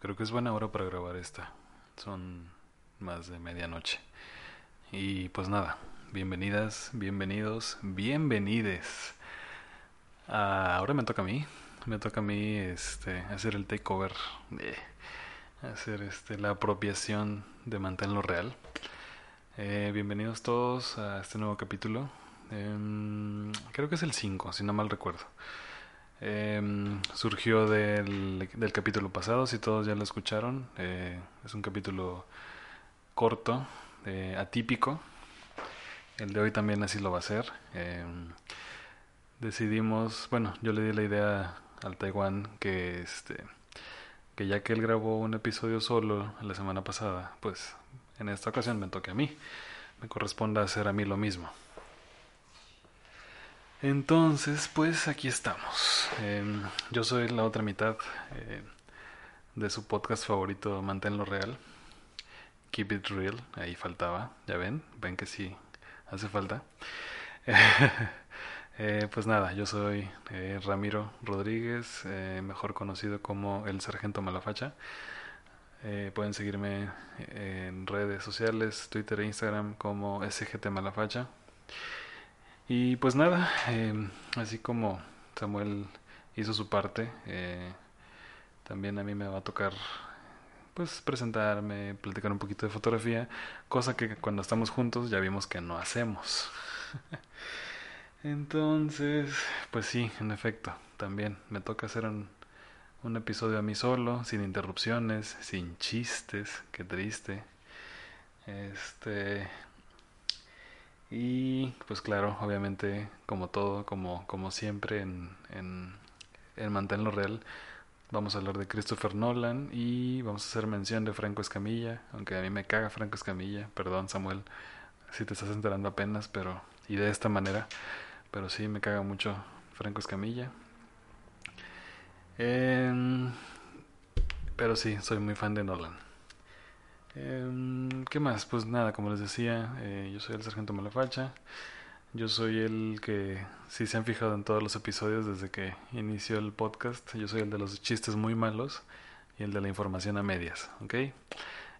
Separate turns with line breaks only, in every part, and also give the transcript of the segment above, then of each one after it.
Creo que es buena hora para grabar esta. Son más de medianoche. Y pues nada, bienvenidas, bienvenidos, bienvenides. Ah, ahora me toca a mí. Me toca a mí este, hacer el takeover. Hacer este, la apropiación de Manténlo Real. Eh, bienvenidos todos a este nuevo capítulo. Em, creo que es el 5, si no mal recuerdo. Em, surgió del, del, capítulo pasado, si todos ya lo escucharon. Eh, es un capítulo corto, eh, atípico. El de hoy también así lo va a ser. Em, decidimos, bueno, yo le di la idea al Taiwán que este que ya que él grabó un episodio solo la semana pasada, pues en esta ocasión me toque a mí. Me corresponde hacer a mí lo mismo. Entonces, pues aquí estamos. Em, yo soy la otra mitad eh, de su podcast favorito, Manténlo Real. Keep It Real, ahí faltaba, ya ven, ven que sí hace falta. eh, pues nada, yo soy eh, Ramiro Rodríguez, mejor conocido como el Sargento Malafacha. pueden seguirme en redes sociales, Twitter e Instagram como SGT Malafacha. Y pues nada, eh, así como Samuel hizo su parte, eh, también a mí me va a tocar pues presentarme, platicar un poquito de fotografía, cosa que cuando estamos juntos ya vimos que no hacemos. Entonces, pues sí, en efecto, también me toca hacer un, un episodio a mí solo, sin interrupciones, sin chistes, qué triste. Este, y pues claro, obviamente, como todo, como, como siempre en, en, en Manténlo Real, vamos a hablar de Christopher Nolan y vamos a hacer mención de Franco Escamilla, aunque a mí me caga Franco Escamilla, perdón Samuel, si te estás enterando apenas, pero y de esta manera, pero sí me caga mucho Franco Escamilla. Eh, pero sí, soy muy fan de Nolan. Eh, ¿Qué más? Pues nada, como les decía, eh, yo soy el sargento Malafacha. Yo soy el que, si se han fijado en todos los episodios desde que inició el podcast, yo soy el de los chistes muy malos y el de la información a medias, ¿ok?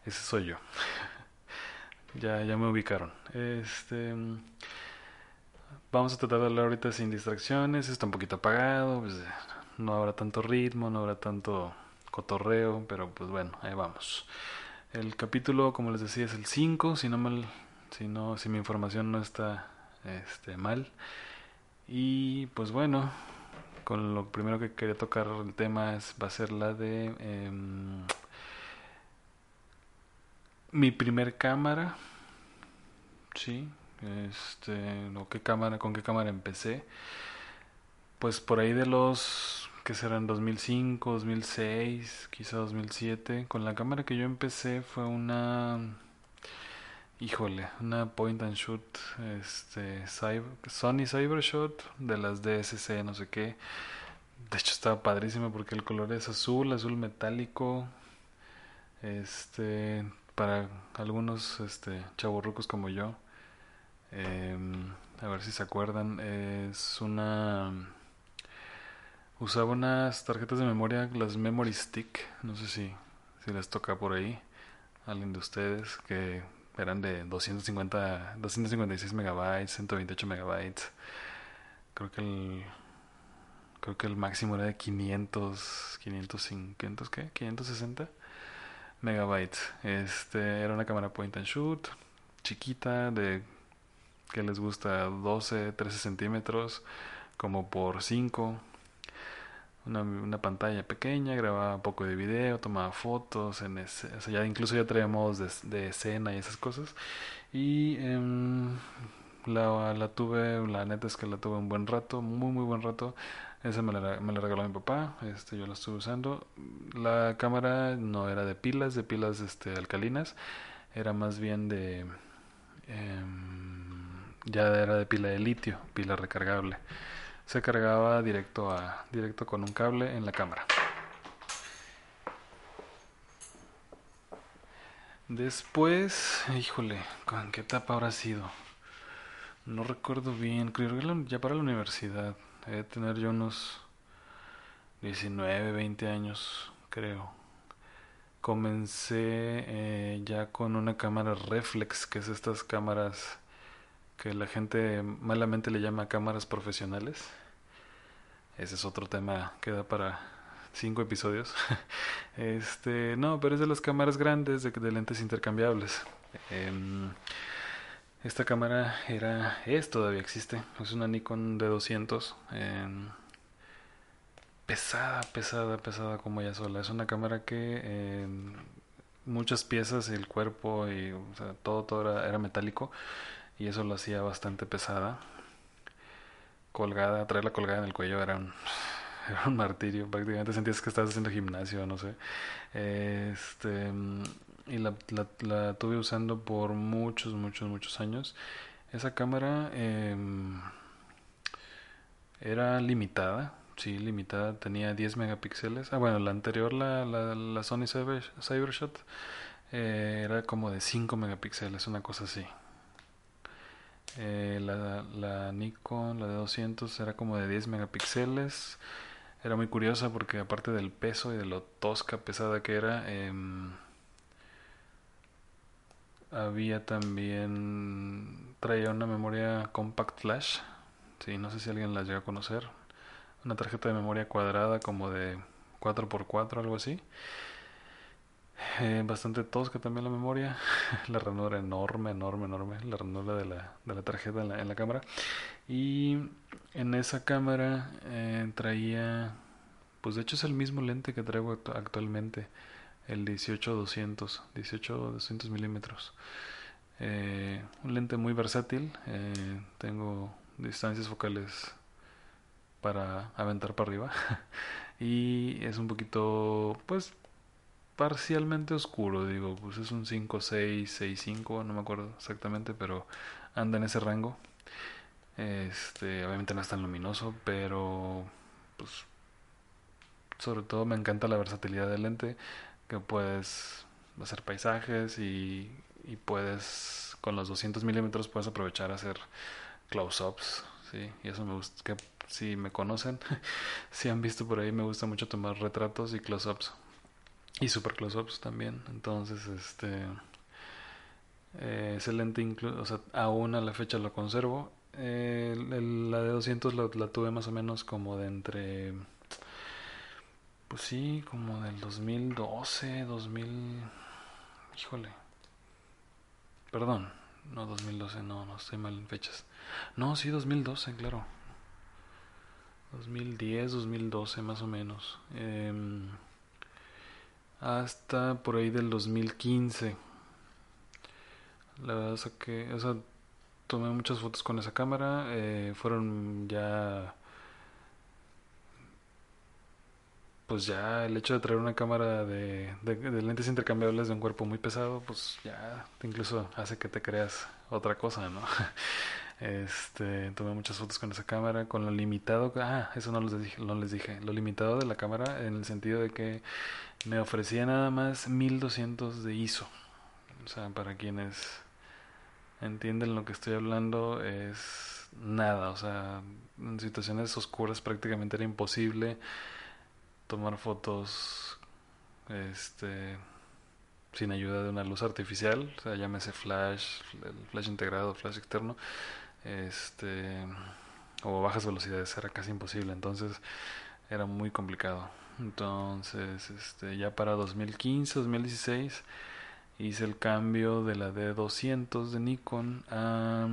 Ese soy yo. ya, ya me ubicaron. Este, vamos a tratar de hablar ahorita sin distracciones, está un poquito apagado, pues, no habrá tanto ritmo, no habrá tanto cotorreo, pero pues bueno, ahí vamos. El capítulo, como les decía, es el 5, si no mal, si no, si mi información no está este, mal. Y pues bueno, con lo primero que quería tocar el tema es, va a ser la de eh, mi primer cámara. Sí, este, o qué cámara, con qué cámara empecé. Pues por ahí de los que será en 2005, 2006, quizá 2007. Con la cámara que yo empecé fue una, híjole, una point and shoot, este, Sony Cybershot de las DSC, no sé qué. De hecho estaba padrísimo porque el color es azul, azul metálico. Este, para algunos, este, chavorrucos como yo. Em, a ver si se acuerdan, es una Usaba unas tarjetas de memoria, las Memory Stick, no sé si, si les toca por ahí, alguien de ustedes, que eran de 250, 256 megabytes, 128 megabytes. Creo que el creo que el máximo era de 500, 500, 500 ¿qué? 560 megabytes. Este era una cámara point and shoot, chiquita, de que les gusta 12, 13 centímetros, como por 5 una, pantalla pequeña, grababa poco de video, tomaba fotos, ya incluso ya traía modos de, escena y esas cosas. Y em, la, la, tuve, la neta es que la tuve un buen rato, muy muy buen rato. Esa me la, me la regaló mi papá, este, yo la estuve usando. La cámara no era de pilas, de pilas este, alcalinas, era más bien de... Em, ya era de pila de litio, pila recargable se cargaba directo, a, directo con un cable en la cámara. Después, híjole, ¿con qué etapa habrá sido? No recuerdo bien, creo que ya para la universidad. He de tener yo unos 19, 20 años, creo. comencé eh, ya con una cámara reflex, que es estas cámaras que la gente malamente le llama cámaras profesionales. Ese es otro tema que da para cinco episodios. este, no, pero es de las cámaras grandes de, de lentes intercambiables. Em, esta cámara era, es todavía existe, es una Nikon D200. Em, pesada, pesada, pesada como ella sola. Es una cámara que em, muchas piezas, el cuerpo y todo, todo era, metálico y eso lo hacía bastante pesada. Colgada, traerla colgada en el cuello era un, era un martirio. Prácticamente sentías que estabas haciendo gimnasio, no sé. Este, y la, la, tuve usando por muchos, muchos, muchos años. Esa cámara em, era limitada, sí, limitada, tenía 10 megapíxeles. Ah, bueno, la anterior, la, la, la Sony Cybershot, eh, era como de 5 megapíxeles, una cosa así. Eh, la, Nikon, la de 200, era como de 10 megapíxeles. Era muy curiosa porque aparte del peso y de lo tosca, pesada que era, eh, había también traía una memoria compact flash. Sí no sé si alguien la llega a conocer. Una tarjeta de memoria cuadrada como de 4x4 algo así eh, bastante tosca también la memoria. La ranura enorme enorme enorme. La ranura de la, de la tarjeta en la, en la cámara. Y en esa cámara eh, traía pues de hecho es el mismo lente que traigo actualmente el 18-200, 18-200 milímetros. Eh, un lente muy versátil, eh, tengo distancias focales para aventar para arriba. Y es un poquito pues parcialmente oscuro, digo, pues es un 5-6, 6-5, no me acuerdo exactamente, pero anda en ese rango. Este, obviamente no es tan luminoso, pero pues sobre todo me encanta la versatilidad del lente que puedes hacer paisajes y, y puedes, con los 200 milímetros puedes aprovechar a hacer close-ups, ¿sí? Y eso me gusta, que si me conocen, si han visto por ahí, me gusta mucho tomar retratos y close-ups. Y super close-ups también. Entonces, este... Eh, excelente, o sea, aún a la fecha lo conservo. Eh, la de 200 la tuve más o menos como de entre pues sí, como del 2012, 2000... Híjole. Perdón, no 2012, no, no estoy mal en fechas. No, sí, 2012, claro. 2010, 2012 más o menos. Em, hasta por ahí del 2015. La verdad es que, o sea, tomé muchas fotos con esa cámara. Eh, fueron ya pues ya el hecho de traer una cámara de, lentes intercambiables de un cuerpo muy pesado, pues ya incluso hace que te creas otra cosa, ¿no? Este, tomé muchas fotos con esa cámara, con lo limitado, ah, eso no les dije, no les dije, lo limitado de la cámara en el sentido de que me ofrecía nada más 1200 de ISO. O sea, para quienes entienden lo que estoy hablando es nada, o sea, en situaciones oscuras prácticamente era imposible tomar fotos este sin ayuda de una luz artificial, o sea, llámese flash, flash integrado, flash externo, este o bajas velocidades era casi imposible, entonces era muy complicado. Entonces, este ya para 2015, 2016 hice el cambio de la D200 de Nikon a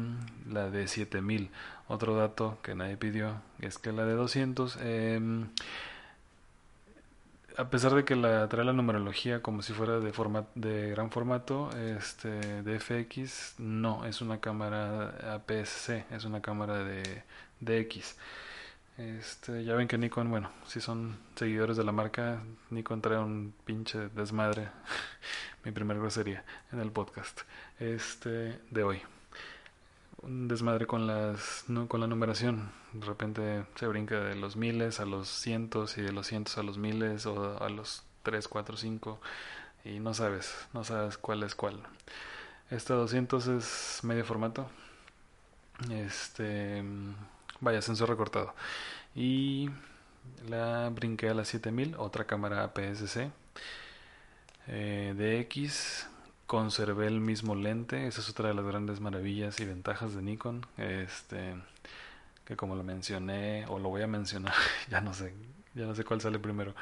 la D7000. Otro dato que nadie pidió es que la D200 eh, a pesar de que la trae la numerología como si fuera de gran formato, este de FX no, es una cámara APS-C, es una cámara de DX. Este, ya ven que Nikon, bueno, si son seguidores de la marca, Nikon trae un pinche desmadre, mi primer grosería en el podcast, este, de hoy un desmadre con las no, con la numeración. De repente se brinca de los miles a los cientos y de los cientos a los miles o a los tres, cuatro, cinco y no sabes no sabes cuál es cuál. Esta 200 es medio formato. Este vaya sensor recortado. Y la brinqué a la 7000 otra cámara APS-C eh, de X conservé el mismo lente, esa es otra de las grandes maravillas y ventajas de Nikon, este que como lo mencioné o lo voy a mencionar, ya no sé, ya no sé cuál sale primero.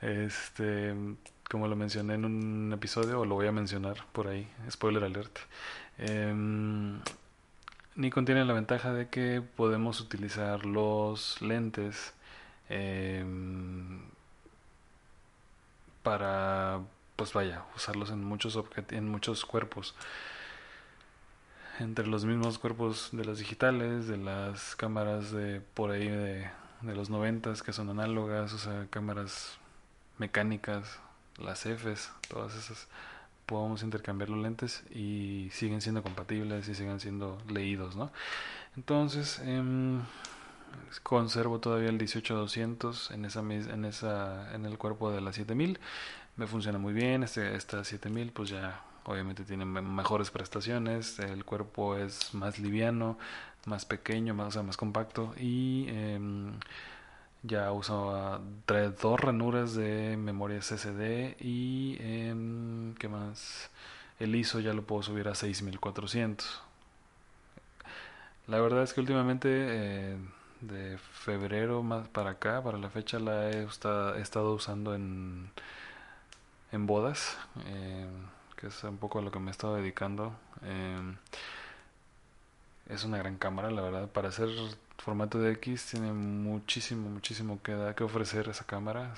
Este, como lo mencioné en un episodio o lo voy a mencionar por ahí, spoiler alert. Em, Nikon tiene la ventaja de que podemos utilizar los lentes em, para, pues vaya, usarlos en muchos en muchos cuerpos. Entre los mismos cuerpos de las digitales, de las cámaras de por ahí de, de los noventas que son análogas, o sea, cámaras mecánicas, las Fs, todas esas podemos intercambiar los lentes y siguen siendo compatibles y siguen siendo leídos, ¿no? Entonces, em, conservo todavía el 18200 en esa en esa en el cuerpo de la 7000. Me funciona muy bien, este esta 7000 pues ya obviamente tiene mejores prestaciones, el cuerpo es más liviano, más pequeño, más, más compacto y em, ya usa, trae dos ranuras de memoria SSD y en, ¿qué más? El ISO ya lo puedo subir a 6400. La verdad es que últimamente eh, de febrero más para acá, para la fecha la he, estado usando en, en bodas, eh, que es un poco a lo que me he estado dedicando. Eh, es una gran cámara, la verdad, para hacer formato de X tiene muchísimo, muchísimo que, da, que ofrecer esa cámara.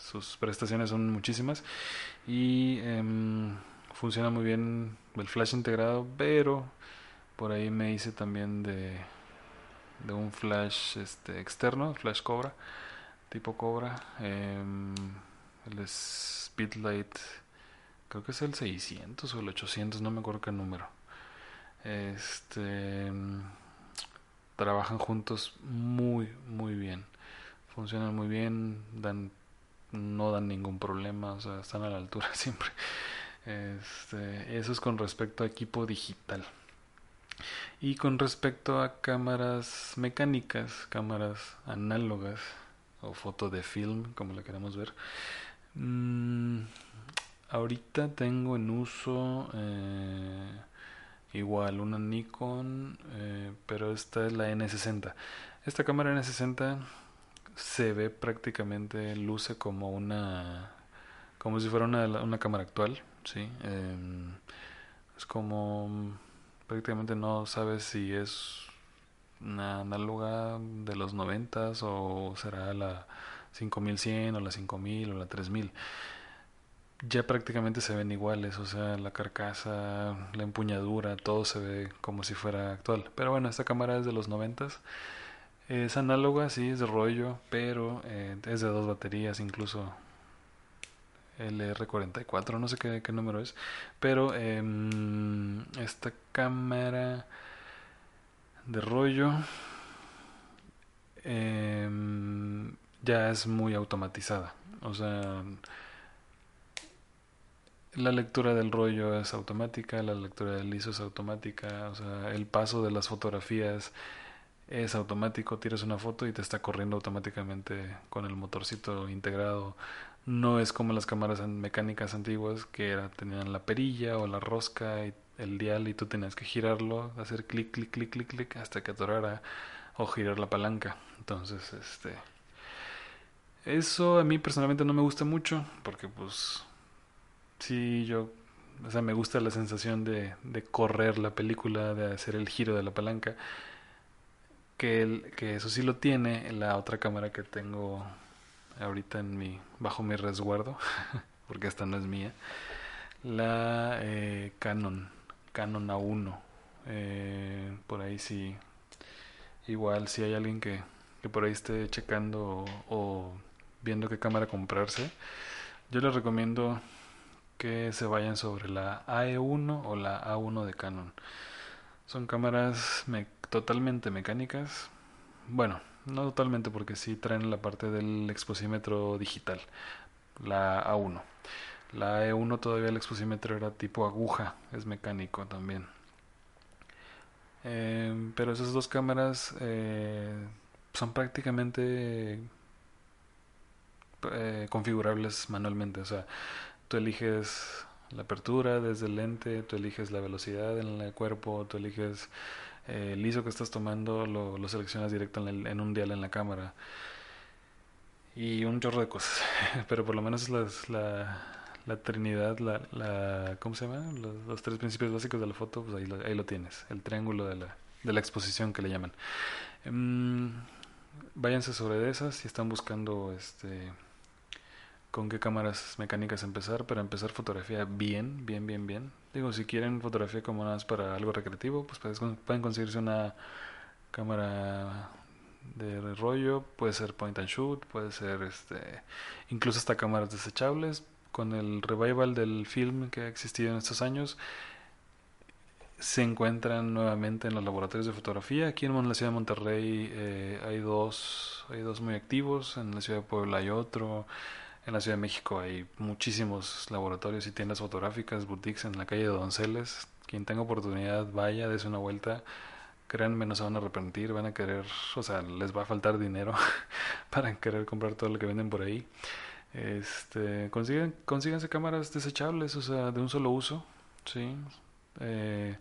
Sus prestaciones son muchísimas y em, funciona muy bien el flash integrado, pero por ahí me hice también de, de un flash este, externo, flash Cobra, tipo Cobra. Em, el Speedlight, creo que es el 600 o el 800, no me acuerdo qué número. Este trabajan juntos muy, muy bien. Funcionan muy bien, dan, no dan ningún problema, o sea, están a la altura siempre. Este, eso es con respecto a equipo digital. Y con respecto a cámaras mecánicas, cámaras análogas o foto de film, como la queremos ver, mm, ahorita tengo en uso eh, igual una Nikon, eh, pero esta es la N60. Esta cámara N60 se ve prácticamente, luce como una, como si fuera una, una cámara actual, ¿sí? Em, es como, prácticamente no sabes si es una análoga de los 90 o será la 5100 o la 5000 o la 3000 ya prácticamente se ven iguales, o sea, la carcasa, la empuñadura, todo se ve como si fuera actual. Pero bueno, esta cámara es de los noventas. Es análoga, sí, es de rollo, pero eh, es de dos baterías, incluso el R44, no sé qué, número es. Pero em, esta cámara de rollo em, ya es muy automatizada. O sea, la lectura del rollo es automática, la lectura del ISO es automática, o sea, el paso de las fotografías es automático, tiras una foto y te está corriendo automáticamente con el motorcito integrado. No es como las cámaras mecánicas antiguas que era, tenían la perilla o la rosca y el dial y tú tenías que girarlo, hacer clic, clic, clic, clic, clic hasta que atorara o girar la palanca. Entonces, este... Eso a mí personalmente no me gusta mucho porque pues Sí, yo, o sea, me gusta la sensación de, de correr la película, de hacer el giro de la palanca. Que, que eso sí lo tiene la otra cámara que tengo ahorita en mi, bajo mi resguardo, porque esta no es mía. La eh, Canon, Canon A1. Eh, por ahí sí, igual si hay alguien que, que por ahí esté checando o viendo qué cámara comprarse, yo les recomiendo que se vayan sobre la AE1 o la A1 de Canon. Son cámaras totalmente mecánicas. Bueno, no totalmente porque sí traen la parte del exposímetro digital, la A1. La E1 todavía el exposímetro era tipo aguja, es mecánico también. Em, pero esas dos cámaras eh, son prácticamente eh, configurables manualmente. O sea, tú eliges la apertura desde el lente, tú eliges la velocidad en el cuerpo, tú eliges eh, el ISO que estás tomando, lo, seleccionas directo en, un dial en la cámara. Y un chorro de cosas. Pero por lo menos es la, trinidad, la, ¿cómo se llama? Los, tres principios básicos de la foto, pues ahí lo, tienes. El triángulo de la, de la exposición que le llaman. Um, váyanse sobre esas si están buscando este con qué cámaras mecánicas empezar, para empezar fotografía bien, bien, bien, bien. Digo, si quieren fotografía como nada más para algo recreativo, pues pueden conseguirse una cámara de rollo, puede ser point and shoot, puede ser este incluso hasta cámaras desechables. Con el revival del film que ha existido en estos años, se encuentran nuevamente en los laboratorios de fotografía. Aquí en la ciudad de Monterrey eh, hay dos, hay dos muy activos, en la ciudad de Puebla hay otro. En la Ciudad de México hay muchísimos laboratorios y tiendas fotográficas, boutiques en la calle de Donceles. Quien tenga oportunidad, vaya, des una vuelta. Créanme, no se van a arrepentir, van a querer, o sea, les va a faltar dinero para querer comprar todo lo que venden por ahí. Este, consigan, consíganse cámaras desechables, o sea, de un solo uso, ¿sí? Eh,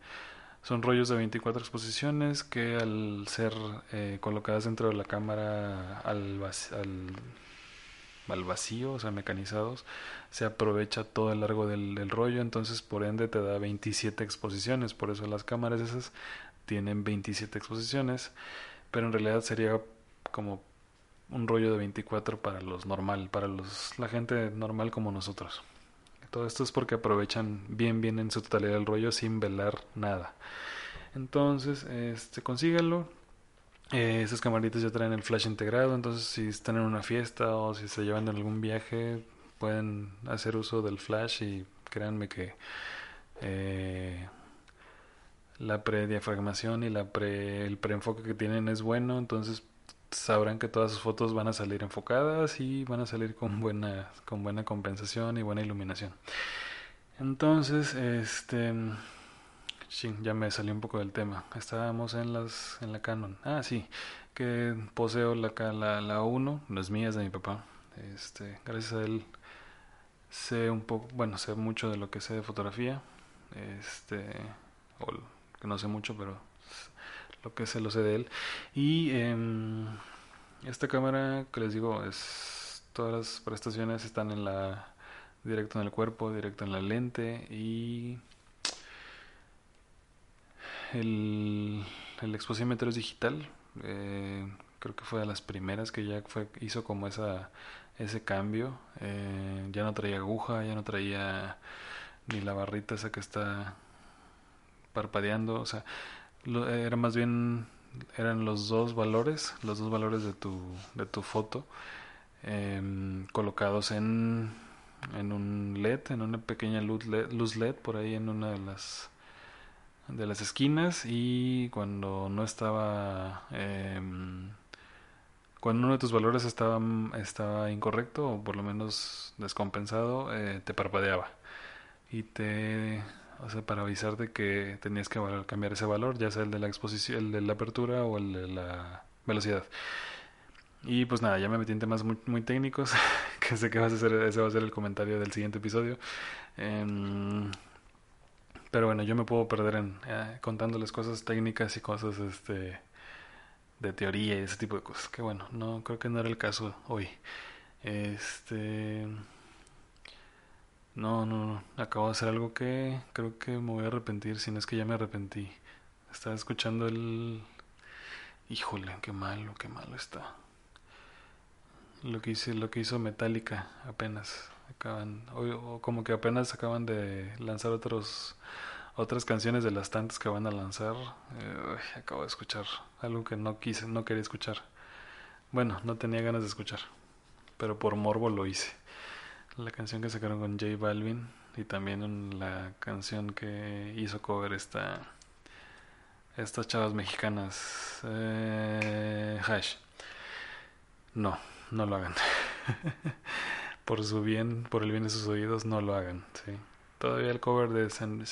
son rollos de 24 exposiciones que al ser eh, colocadas dentro de la cámara al, al al vacío, o sea, mecanizados, se aprovecha todo el largo del, rollo, entonces por ende te da 27 exposiciones, por eso las cámaras esas tienen 27 exposiciones, pero en realidad sería como un rollo de 24 para los normal, para los la gente normal como nosotros. Todo esto es porque aprovechan bien bien en su totalidad el rollo sin velar nada. Entonces, este consíganlo, eh, esas camaritas ya traen el flash integrado, entonces si están en una fiesta o si se llevan en algún viaje, pueden hacer uso del flash y créanme que eh, la prediafragmación y la pre, el preenfoque que tienen es bueno, entonces sabrán que todas sus fotos van a salir enfocadas y van a salir con buena, con buena compensación y buena iluminación. Entonces, este Sí, ya me salió un poco del tema. Estábamos en las en la Canon. Ah, sí, que poseo la la la 1, no es mía, es de mi papá. Este, gracias a él sé un poco, bueno, sé mucho de lo que sé de fotografía. Este, o que no sé mucho, pero lo que sé lo sé de él. Y eh, esta cámara que les digo es todas las prestaciones están en la directo en el cuerpo, directo en la lente y el, el exposímetro es digital. Eh, creo que fue de las primeras que ya fue, hizo como esa, ese cambio. Eh, ya no traía aguja, ya no traía ni la barrita esa que está parpadeando. O sea, era más bien, eran los dos valores, los dos valores de tu, de tu foto, em, colocados en, en un LED, en una pequeña luz LED, luz LED por ahí en una de las de las esquinas y cuando no estaba eh, cuando uno de tus valores estaba, estaba incorrecto o por lo menos descompensado eh, te parpadeaba. Y te o sea para avisarte que tenías que cambiar ese valor ya sea el de la exposición el de la apertura o el de la velocidad. Y pues nada ya me metí en temas muy, muy técnicos que sé que vas a hacer ese va a ser el comentario del siguiente episodio. Eh, pero bueno, yo me puedo perder en eh, contándoles cosas técnicas y cosas este de teoría y ese tipo de cosas. Que bueno, no creo que no era el caso hoy. Este no, no, no, acabo de hacer algo que creo que me voy a arrepentir, si no es que ya me arrepentí. Estaba escuchando el Híjole, qué malo, qué malo está. Lo que hice, lo que hizo Metallica apenas acaban como que apenas acaban de lanzar otros otras canciones de las tantas que van a lanzar eh, acabo de escuchar algo que no quise no quería escuchar. Bueno no tenía ganas de escuchar pero por morbo lo hice. La canción que sacaron con J Balvin y también la canción que hizo cover esta estas chavas mexicanas eh, Hash. No no lo hagan por su bien, por el bien de sus oídos, no lo hagan. ¿sí? Todavía el cover de San,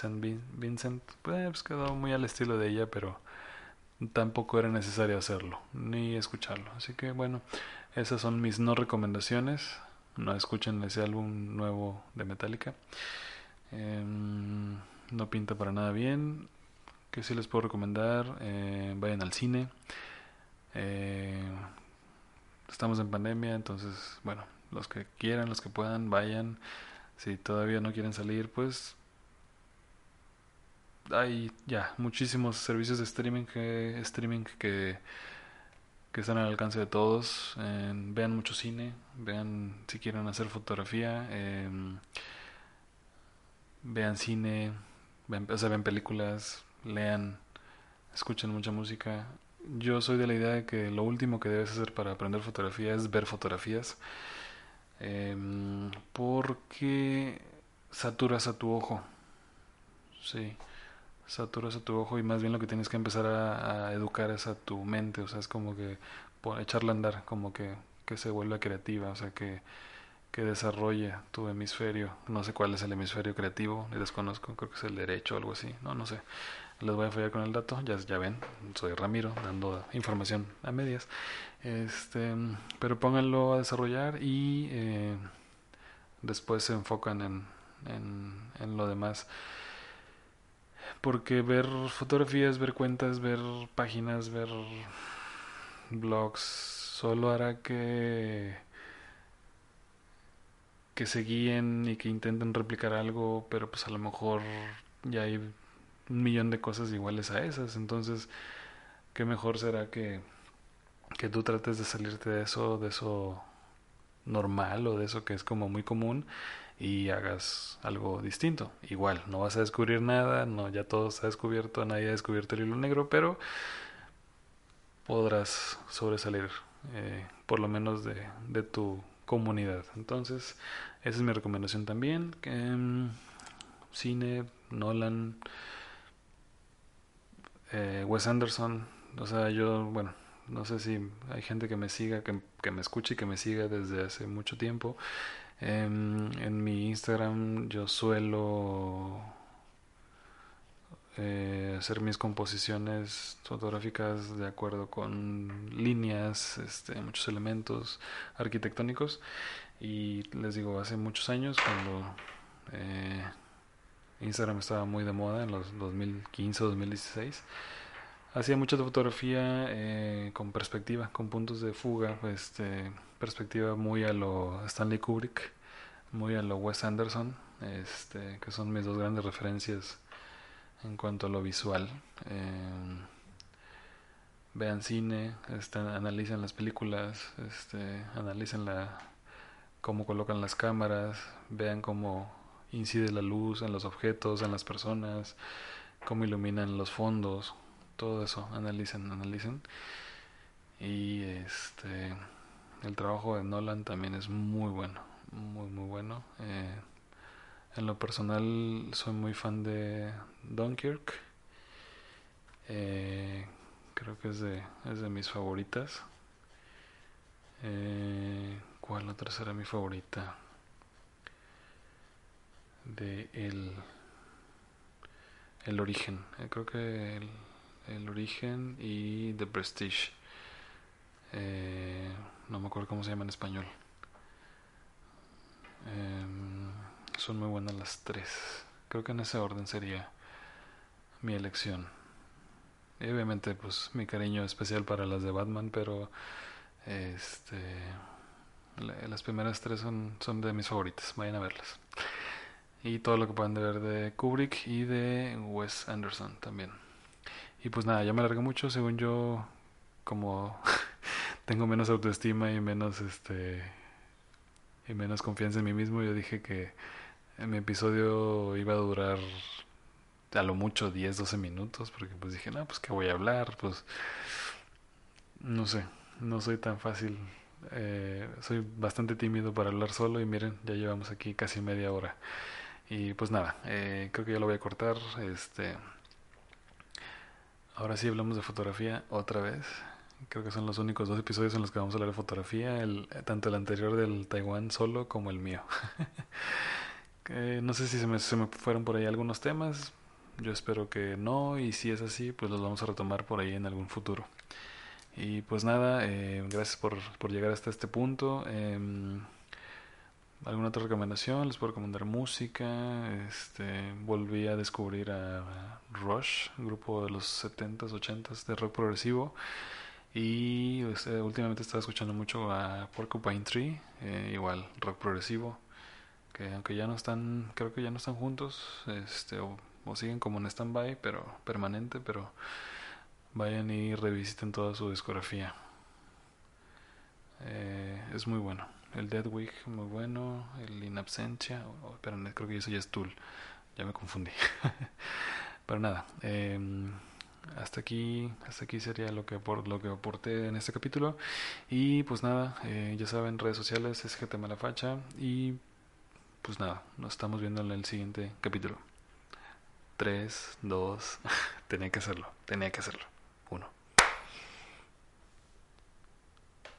Vincent pues, quedó muy al estilo de ella, pero tampoco era necesario hacerlo, ni escucharlo. Así que bueno, esas son mis no recomendaciones. no escuchen ese álbum nuevo de Metallica. Em, no pinta para nada bien. Que sí les puedo recomendar, eh, vayan al cine. Eh, estamos en pandemia, entonces, bueno, los que quieran, los que puedan, vayan. Si todavía no quieren salir, pues hay ya muchísimos servicios de streaming que, streaming que, que están al alcance de todos. vean mucho cine, vean si quieren hacer fotografía, em, vean cine, vean, o sea, ven películas, lean, escuchen mucha música. Yo soy de la idea de que lo último que debes hacer para aprender fotografía es ver fotografías. Em, porque saturas a tu ojo. Sí, saturas a tu ojo y más bien lo que tienes que empezar a, educar es a tu mente. O sea, es como que echarla a andar, como que, que se vuelva creativa, o sea, que, que desarrolle tu hemisferio. No sé cuál es el hemisferio creativo, le desconozco, creo que es el derecho o algo así. No, no sé les voy a fallar con el dato, ya, ya ven, soy Ramiro dando información a medias. Este, pero pónganlo a desarrollar y eh, después se enfocan en, en, en lo demás. Porque ver fotografías, ver cuentas, ver páginas, ver blogs, solo hará que que se guíen y que intenten replicar algo, pero pues a lo mejor ya hay un millón de cosas iguales a esas. Entonces, qué mejor será que, que tú trates de salirte de eso, de eso normal o de eso que es como muy común y hagas algo distinto. Igual, no vas a descubrir nada, no ya todo está descubierto, nadie ha descubierto el hilo negro, pero podrás sobresalir eh, por lo menos de, de, tu comunidad. Entonces, esa es mi recomendación también. Mm, cine, Nolan, eh, Wes Anderson, o sea, yo, bueno, no sé si hay gente que me siga, que, que me escuche y que me siga desde hace mucho tiempo. En, en mi Instagram yo suelo eh, hacer mis composiciones fotográficas de acuerdo con líneas, este, muchos elementos arquitectónicos. Y les digo, hace muchos años cuando eh, Instagram estaba muy de moda en los 2015 2016. Hacía mucha fotografía eh, con perspectiva, con puntos de fuga, este, perspectiva muy a lo Stanley Kubrick, muy a lo Wes Anderson, este, que son mis dos grandes referencias en cuanto a lo visual. Eh, vean cine, este, analicen las películas, este, analicen la, cómo colocan las cámaras, vean cómo incide la luz en los objetos, en las personas, cómo iluminan los fondos, todo eso, analicen, analicen. Y este el trabajo de Nolan también es muy bueno, muy muy bueno. Eh, en lo personal soy muy fan de Dunkirk. Eh, creo que es de, es de mis favoritas. Eh, ¿Cuál otra será mi favorita? de el, el origen. Eh, creo que el, el, origen y The Prestige. Eh, no me acuerdo cómo se llama en español. Son muy buenas las tres. Creo que en ese orden sería mi elección. Y obviamente, pues mi cariño especial para las de Batman, pero este las primeras tres son, son de mis favoritas. Vayan a verlas y todo lo que puedan ver de Kubrick y de Wes Anderson también. Y pues nada, ya me alargué mucho, según yo, como tengo menos autoestima y menos este y menos confianza en mí mismo, yo dije que mi episodio iba a durar a lo mucho 10, 12 minutos, porque pues dije, no, pues que voy a hablar, pues no sé, no soy tan fácil, eh, soy bastante tímido para hablar solo y miren, ya llevamos aquí casi media hora. Y pues nada, eh, creo que ya lo voy a cortar. Este, ahora sí hablamos de fotografía otra vez. Creo que son los únicos dos episodios en los que vamos a hablar de fotografía, el, tanto el anterior del Taiwán solo como el mío. no sé si se me, se me fueron por ahí algunos temas, yo espero que no, y si es así, pues los vamos a retomar por ahí en algún futuro. Y pues nada, eh, gracias por, por, llegar hasta este punto. Eh, ¿Alguna otra recomendación? Les puedo recomendar música. Este, volví a descubrir a Rush, grupo de los 70s, 80s de rock progresivo. Y este, últimamente estaba escuchando mucho a Porcupine Tree, eh, igual rock progresivo, que aunque ya no están, creo que ya no están juntos, este, o, siguen como en stand-by, pero permanente, pero vayan y revisiten toda su discografía. Eh, es muy bueno. El Dead Week, muy bueno. El In Absentia, oh, creo que eso ya es Tool. Ya me confundí. pero nada, eh, hasta aquí, hasta aquí sería lo que, por, lo que aporté en este capítulo. Y pues nada, eh, ya saben, redes sociales es GT Malafacha. Y pues nada, nos estamos viendo en el siguiente capítulo. 3, 2, tenía que hacerlo, tenía que hacerlo.